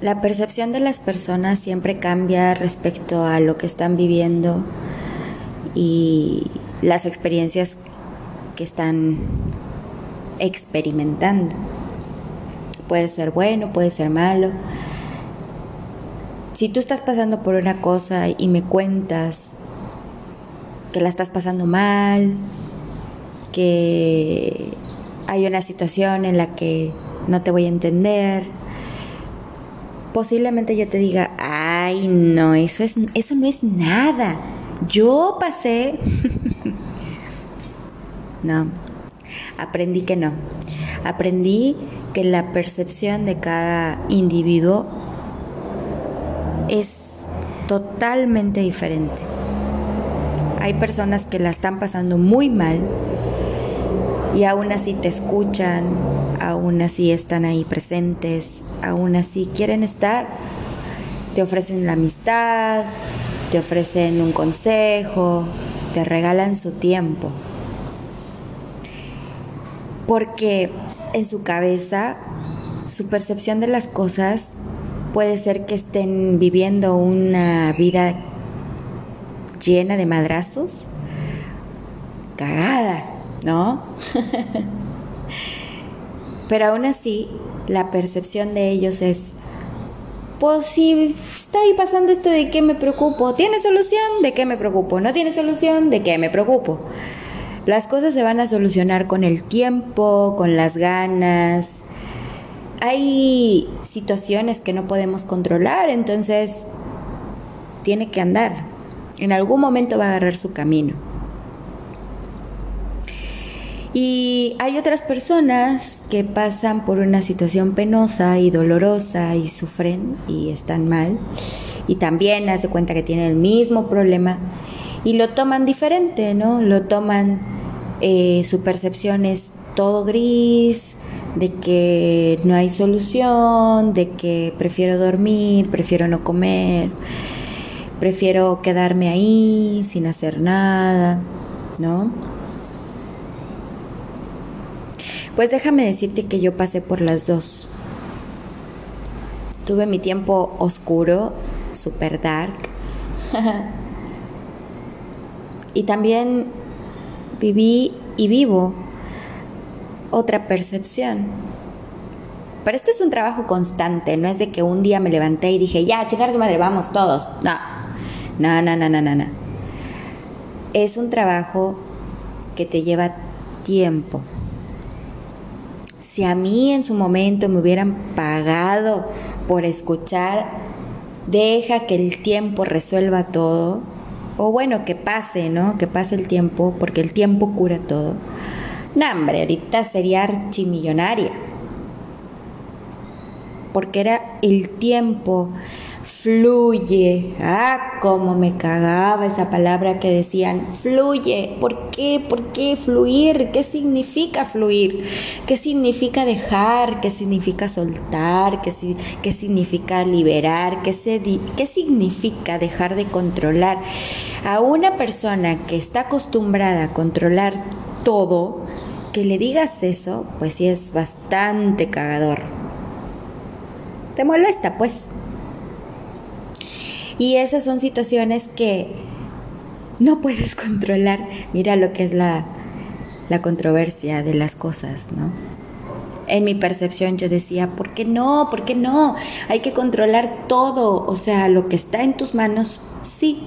La percepción de las personas siempre cambia respecto a lo que están viviendo y las experiencias que están experimentando. Puede ser bueno, puede ser malo. Si tú estás pasando por una cosa y me cuentas que la estás pasando mal, que hay una situación en la que no te voy a entender, posiblemente yo te diga, ay, no, eso, es, eso no es nada. Yo pasé... no, aprendí que no. Aprendí que la percepción de cada individuo es totalmente diferente. Hay personas que la están pasando muy mal y aún así te escuchan, aún así están ahí presentes, aún así quieren estar, te ofrecen la amistad, te ofrecen un consejo, te regalan su tiempo. Porque en su cabeza, su percepción de las cosas puede ser que estén viviendo una vida llena de madrazos, cagada, ¿no? Pero aún así, la percepción de ellos es, pues si está ahí pasando esto, ¿de qué me preocupo? ¿Tiene solución? ¿De qué me preocupo? ¿No tiene solución? ¿De qué me preocupo? Las cosas se van a solucionar con el tiempo, con las ganas. Hay situaciones que no podemos controlar, entonces tiene que andar. En algún momento va a agarrar su camino. Y hay otras personas que pasan por una situación penosa y dolorosa y sufren y están mal. Y también hace cuenta que tienen el mismo problema y lo toman diferente, ¿no? Lo toman eh, su percepción es todo gris, de que no hay solución, de que prefiero dormir, prefiero no comer, prefiero quedarme ahí sin hacer nada, ¿no? Pues déjame decirte que yo pasé por las dos. Tuve mi tiempo oscuro, super dark. y también viví y vivo otra percepción. Pero esto es un trabajo constante, no es de que un día me levanté y dije, ya, checar su madre, vamos todos. No, no, no, no, no, no. no. Es un trabajo que te lleva tiempo. Si a mí en su momento me hubieran pagado por escuchar, deja que el tiempo resuelva todo, o bueno, que pase, ¿no? Que pase el tiempo, porque el tiempo cura todo. No, hombre, ahorita sería archimillonaria. Porque era el tiempo fluye. Ah, cómo me cagaba esa palabra que decían, fluye. ¿Por qué? ¿Por qué fluir? ¿Qué significa fluir? ¿Qué significa dejar? ¿Qué significa soltar? ¿Qué, qué significa liberar? ¿Qué, se, ¿Qué significa dejar de controlar? A una persona que está acostumbrada a controlar todo, que le digas eso, pues sí es bastante cagador. ¿Te molesta? Pues y esas son situaciones que no puedes controlar. Mira lo que es la, la controversia de las cosas, ¿no? En mi percepción yo decía, ¿por qué no? ¿Por qué no? Hay que controlar todo. O sea, lo que está en tus manos, sí.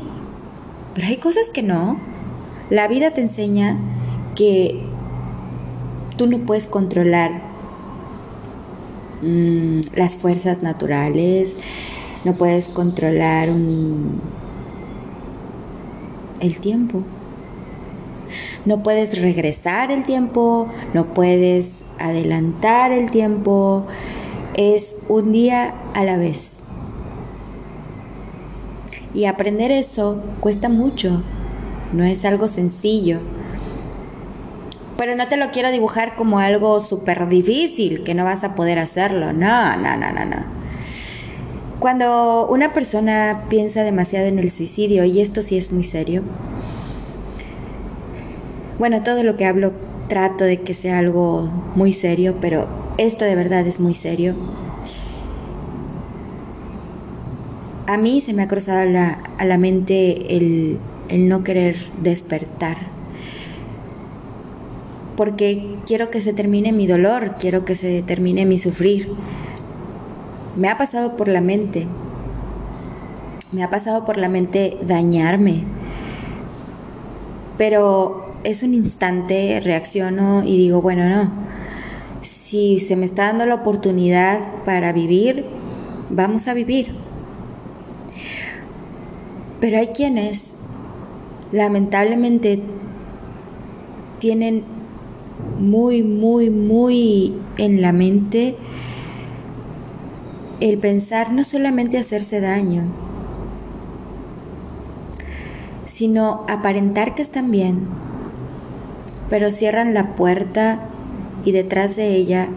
Pero hay cosas que no. La vida te enseña que tú no puedes controlar mm, las fuerzas naturales, no puedes controlar un... el tiempo. No puedes regresar el tiempo, no puedes adelantar el tiempo. Es un día a la vez. Y aprender eso cuesta mucho, no es algo sencillo. Pero no te lo quiero dibujar como algo súper difícil, que no vas a poder hacerlo. No, no, no, no, no. Cuando una persona piensa demasiado en el suicidio, y esto sí es muy serio, bueno, todo lo que hablo trato de que sea algo muy serio, pero esto de verdad es muy serio. a mí se me ha cruzado a la, a la mente el, el no querer despertar. Porque quiero que se termine mi dolor, quiero que se termine mi sufrir. Me ha pasado por la mente. Me ha pasado por la mente dañarme. Pero es un instante, reacciono y digo, bueno, no. Si se me está dando la oportunidad para vivir, vamos a vivir. Pero hay quienes lamentablemente tienen muy, muy, muy en la mente el pensar no solamente hacerse daño, sino aparentar que están bien, pero cierran la puerta y detrás de ella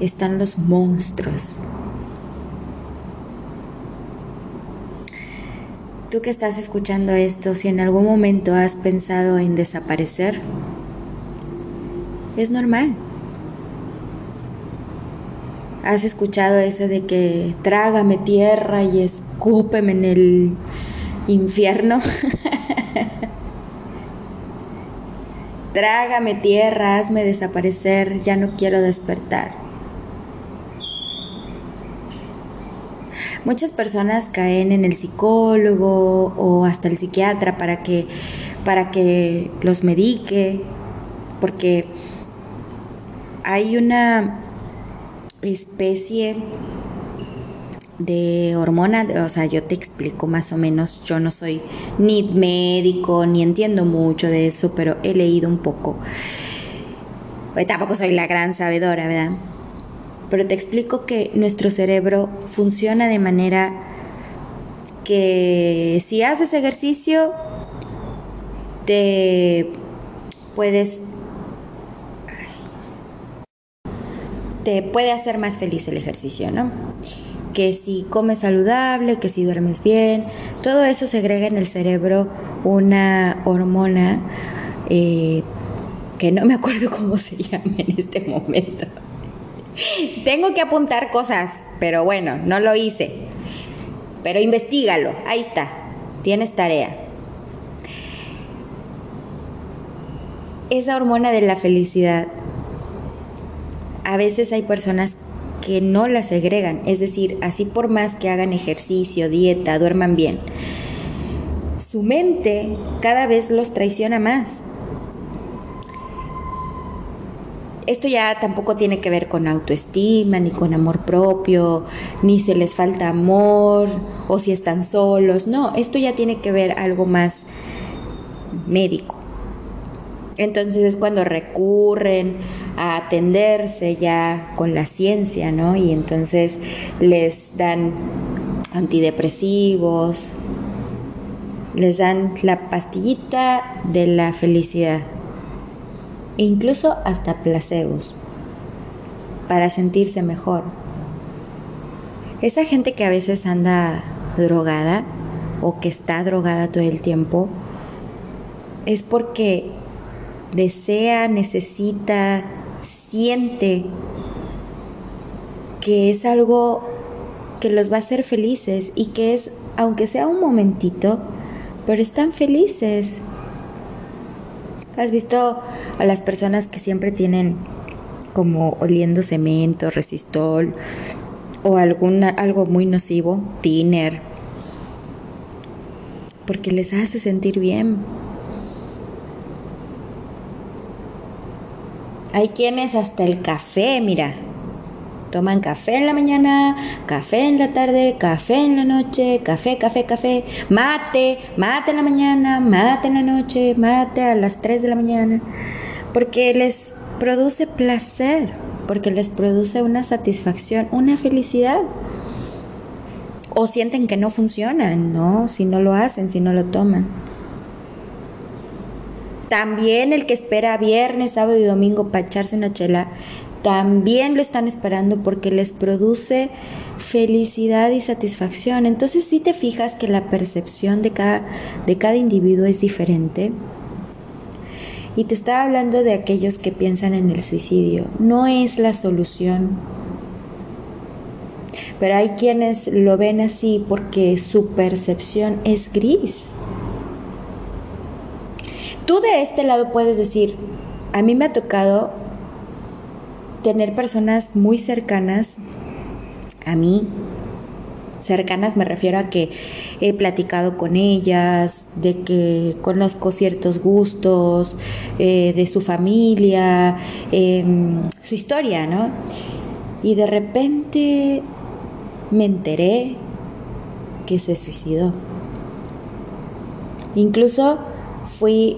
están los monstruos. Tú que estás escuchando esto, si en algún momento has pensado en desaparecer, es normal. Has escuchado eso de que trágame tierra y escúpeme en el infierno. trágame tierra, hazme desaparecer, ya no quiero despertar. Muchas personas caen en el psicólogo o hasta el psiquiatra para que, para que los medique, porque hay una especie de hormona, o sea, yo te explico más o menos, yo no soy ni médico, ni entiendo mucho de eso, pero he leído un poco. tampoco soy la gran sabedora, ¿verdad? pero te explico que nuestro cerebro funciona de manera que si haces ejercicio, te puedes te puede hacer más feliz el ejercicio, ¿no? Que si comes saludable, que si duermes bien, todo eso segrega en el cerebro una hormona eh, que no me acuerdo cómo se llama en este momento. Tengo que apuntar cosas, pero bueno, no lo hice. Pero investigalo, ahí está, tienes tarea. Esa hormona de la felicidad, a veces hay personas que no la segregan, es decir, así por más que hagan ejercicio, dieta, duerman bien, su mente cada vez los traiciona más esto ya tampoco tiene que ver con autoestima, ni con amor propio, ni se les falta amor o si están solos. No, esto ya tiene que ver algo más médico. Entonces es cuando recurren a atenderse ya con la ciencia, ¿no? Y entonces les dan antidepresivos, les dan la pastillita de la felicidad e incluso hasta placebos para sentirse mejor. Esa gente que a veces anda drogada o que está drogada todo el tiempo es porque desea, necesita, siente que es algo que los va a hacer felices y que es, aunque sea un momentito, pero están felices ¿Has visto a las personas que siempre tienen como oliendo cemento, resistol o alguna, algo muy nocivo, tiner? Porque les hace sentir bien. Hay quienes hasta el café, mira, Toman café en la mañana, café en la tarde, café en la noche, café, café, café, mate, mate en la mañana, mate en la noche, mate a las 3 de la mañana, porque les produce placer, porque les produce una satisfacción, una felicidad. O sienten que no funcionan, ¿no? Si no lo hacen, si no lo toman. También el que espera viernes, sábado y domingo para echarse una chela también lo están esperando porque les produce felicidad y satisfacción. Entonces, si te fijas que la percepción de cada, de cada individuo es diferente. Y te estaba hablando de aquellos que piensan en el suicidio. No es la solución. Pero hay quienes lo ven así porque su percepción es gris. Tú de este lado puedes decir, a mí me ha tocado tener personas muy cercanas a mí. Cercanas me refiero a que he platicado con ellas, de que conozco ciertos gustos, eh, de su familia, em, su historia, ¿no? Y de repente me enteré que se suicidó. Incluso fui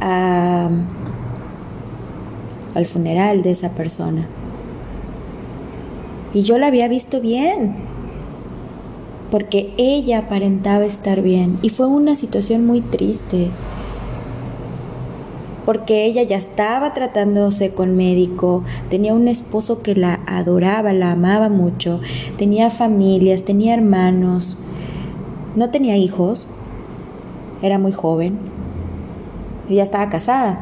al funeral de esa persona. Y yo la había visto bien, porque ella aparentaba estar bien. Y fue una situación muy triste, porque ella ya estaba tratándose con médico, tenía un esposo que la adoraba, la amaba mucho, tenía familias, tenía hermanos, no tenía hijos, era muy joven, ella estaba casada,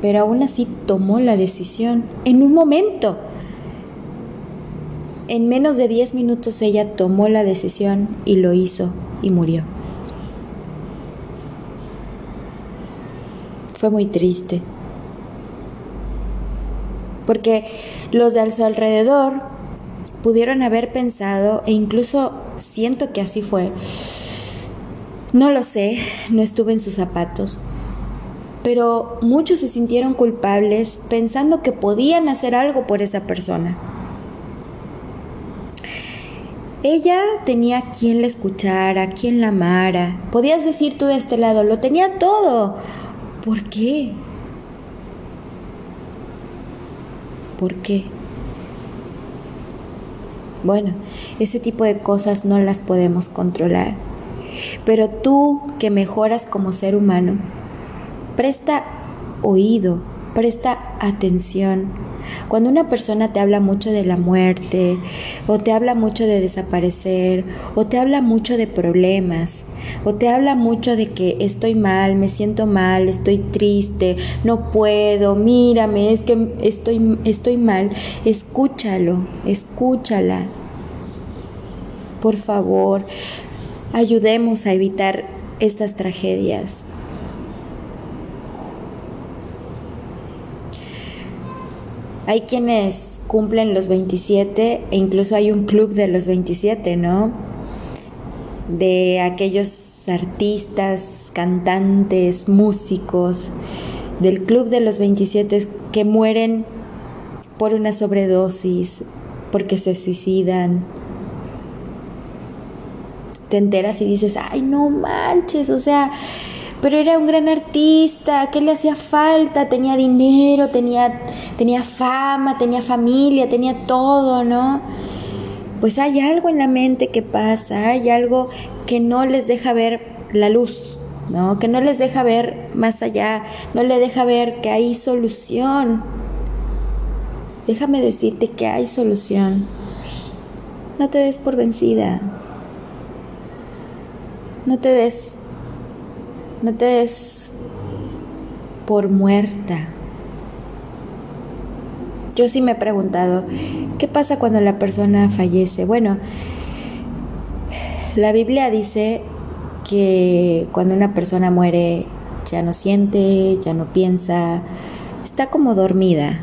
pero aún así tomó la decisión en un momento. En menos de 10 minutos ella tomó la decisión y lo hizo y murió. Fue muy triste. Porque los de su alrededor pudieron haber pensado, e incluso siento que así fue, no lo sé, no estuve en sus zapatos, pero muchos se sintieron culpables pensando que podían hacer algo por esa persona. Ella tenía quien la escuchara, quien la amara. Podías decir tú de este lado, lo tenía todo. ¿Por qué? ¿Por qué? Bueno, ese tipo de cosas no las podemos controlar. Pero tú que mejoras como ser humano, presta oído, presta atención. Cuando una persona te habla mucho de la muerte, o te habla mucho de desaparecer, o te habla mucho de problemas, o te habla mucho de que estoy mal, me siento mal, estoy triste, no puedo, mírame, es que estoy, estoy mal, escúchalo, escúchala. Por favor, ayudemos a evitar estas tragedias. Hay quienes cumplen los 27 e incluso hay un club de los 27, ¿no? De aquellos artistas, cantantes, músicos del club de los 27 que mueren por una sobredosis, porque se suicidan. Te enteras y dices, ay, no manches, o sea, pero era un gran artista, ¿qué le hacía falta? Tenía dinero, tenía, tenía fama, tenía familia, tenía todo, ¿no? Pues hay algo en la mente que pasa, hay algo que no les deja ver la luz, ¿no? Que no les deja ver más allá, no les deja ver que hay solución. Déjame decirte que hay solución. No te des por vencida. No te des no te des por muerta. Yo sí me he preguntado, ¿qué pasa cuando la persona fallece? Bueno, la Biblia dice que cuando una persona muere ya no siente, ya no piensa, está como dormida.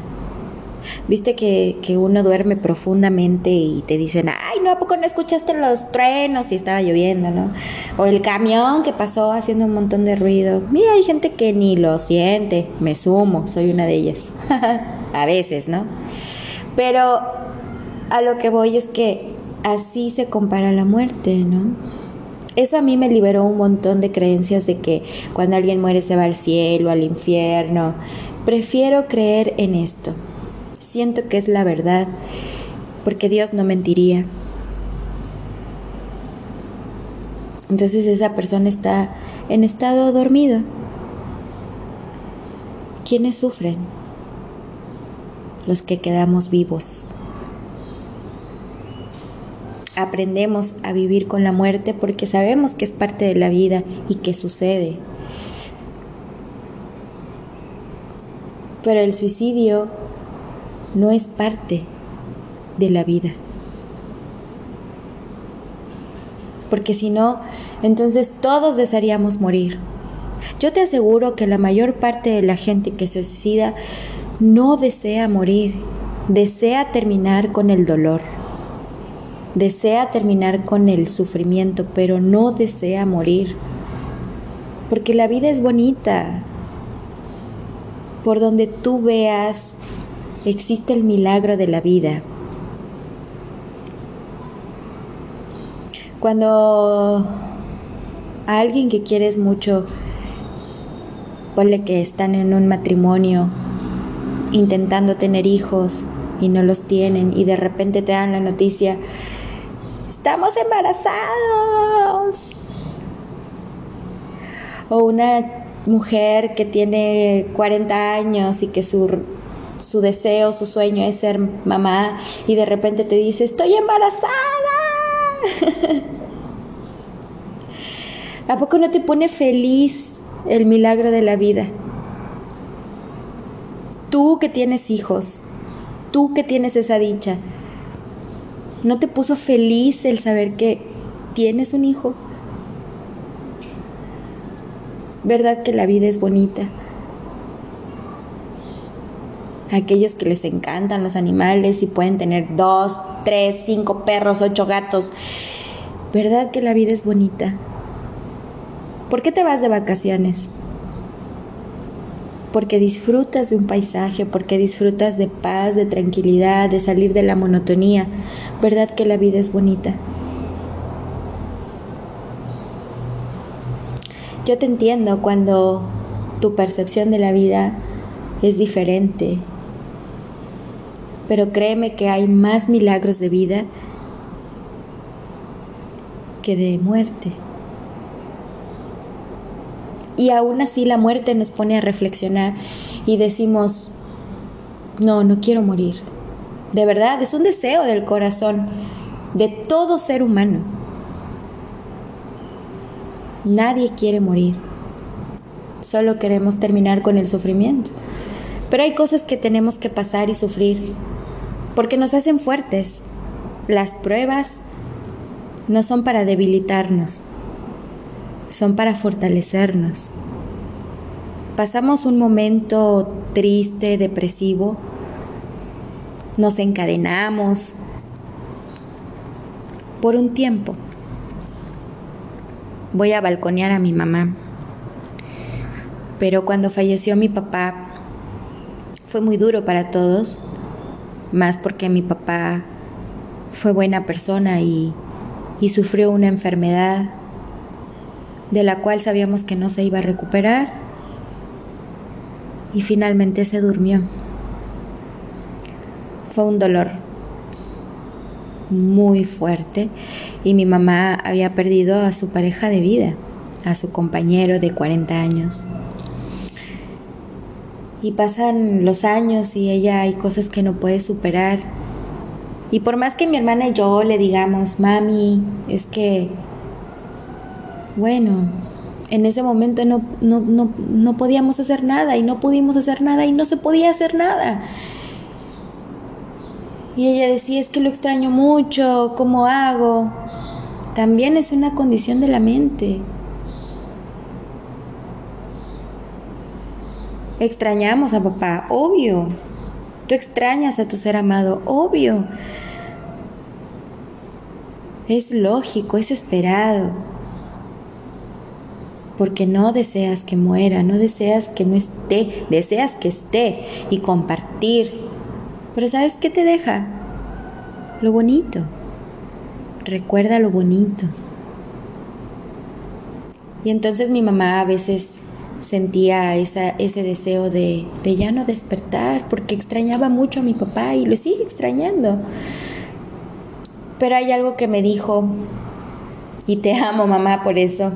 Viste que, que, uno duerme profundamente y te dicen, ay, no, ¿a poco no escuchaste los truenos y estaba lloviendo, no? O el camión que pasó haciendo un montón de ruido. Mira, hay gente que ni lo siente, me sumo, soy una de ellas. a veces, ¿no? Pero a lo que voy es que así se compara la muerte, ¿no? Eso a mí me liberó un montón de creencias de que cuando alguien muere se va al cielo, al infierno. Prefiero creer en esto siento que es la verdad, porque Dios no mentiría. Entonces esa persona está en estado dormido. ¿Quiénes sufren? Los que quedamos vivos. Aprendemos a vivir con la muerte porque sabemos que es parte de la vida y que sucede. Pero el suicidio no es parte de la vida. porque si no, entonces todos desearíamos morir. Yo te aseguro que la mayor parte de la gente que se suicida no desea morir, desea terminar con el dolor, desea terminar con el sufrimiento, pero no desea morir. Porque la vida es bonita. Por donde tú veas, existe el milagro de la vida. Cuando a alguien que quieres mucho, ponle que están en un matrimonio intentando tener hijos y no los tienen y de repente te dan la noticia, estamos embarazados. O una mujer que tiene 40 años y que su, su deseo, su sueño es ser mamá y de repente te dice, estoy embarazada. ¿A poco no te pone feliz el milagro de la vida? Tú que tienes hijos, tú que tienes esa dicha, ¿no te puso feliz el saber que tienes un hijo? ¿Verdad que la vida es bonita? Aquellos que les encantan los animales y pueden tener dos, tres, cinco perros, ocho gatos. ¿Verdad que la vida es bonita? ¿Por qué te vas de vacaciones? Porque disfrutas de un paisaje, porque disfrutas de paz, de tranquilidad, de salir de la monotonía. ¿Verdad que la vida es bonita? Yo te entiendo cuando tu percepción de la vida es diferente, pero créeme que hay más milagros de vida que de muerte. Y aún así la muerte nos pone a reflexionar y decimos, no, no quiero morir. De verdad, es un deseo del corazón de todo ser humano. Nadie quiere morir. Solo queremos terminar con el sufrimiento. Pero hay cosas que tenemos que pasar y sufrir porque nos hacen fuertes. Las pruebas no son para debilitarnos, son para fortalecernos. Pasamos un momento triste, depresivo, nos encadenamos por un tiempo. Voy a balconear a mi mamá. Pero cuando falleció mi papá fue muy duro para todos más porque mi papá fue buena persona y, sufrió una enfermedad de la cual sabíamos que no se iba a recuperar y finalmente se durmió. Fue un dolor muy fuerte y mi mamá había perdido a su pareja de vida, a su compañero de 40 años. Y pasan los años y ella hay cosas que no puede superar. Y por más que mi hermana y yo le digamos, mami, es que, bueno, en ese momento no, no, no, no podíamos hacer nada y no pudimos hacer nada y no se podía hacer nada. Y ella decía, es que lo extraño mucho, ¿cómo hago? También es una condición de la mente. Extrañamos a papá, obvio. Tú extrañas a tu ser amado, obvio. Es lógico, es esperado. Porque no deseas que muera, no deseas que no esté, deseas que esté y compartir. Pero ¿sabes qué te deja? Lo bonito. Recuerda lo bonito. Y entonces mi mamá a veces sentía esa, ese deseo de, de ya no despertar porque extrañaba mucho a mi papá y lo sigue extrañando. Pero hay algo que me dijo y te amo mamá por eso.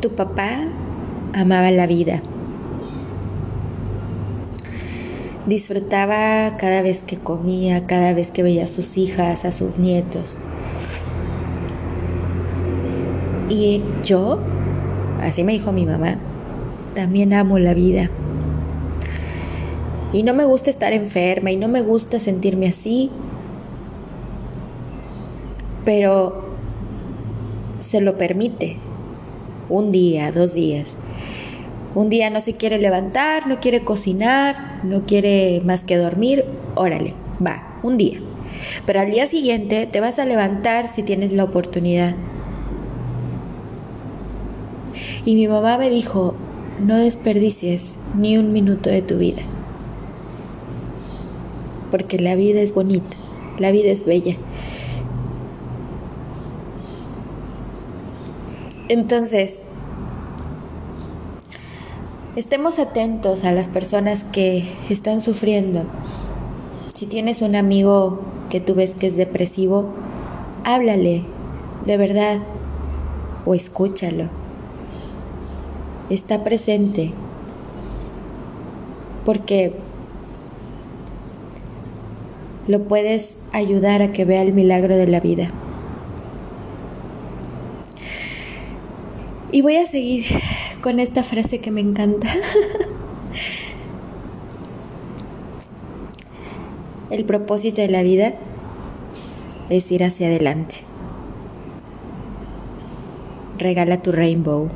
Tu papá amaba la vida. Disfrutaba cada vez que comía, cada vez que veía a sus hijas, a sus nietos. Y yo, así me dijo mi mamá, también amo la vida. Y no me gusta estar enferma y no me gusta sentirme así. pero se lo permite. Un día, dos días. Un día no se quiere levantar, no quiere cocinar, no quiere más que dormir, órale, va, un día. Pero al día siguiente te vas a levantar si tienes la oportunidad. Y mi mamá me dijo, no desperdicies ni un minuto de tu vida. Porque la vida es bonita, la vida es bella. Entonces, estemos atentos a las personas que están sufriendo. Si tienes un amigo que tú ves que es depresivo, háblale, de verdad, o escúchalo. Está presente, porque lo puedes ayudar a que vea el milagro de la vida. Y voy a seguir con esta frase que me encanta. El propósito de la vida es ir hacia adelante. Regala tu rainbow.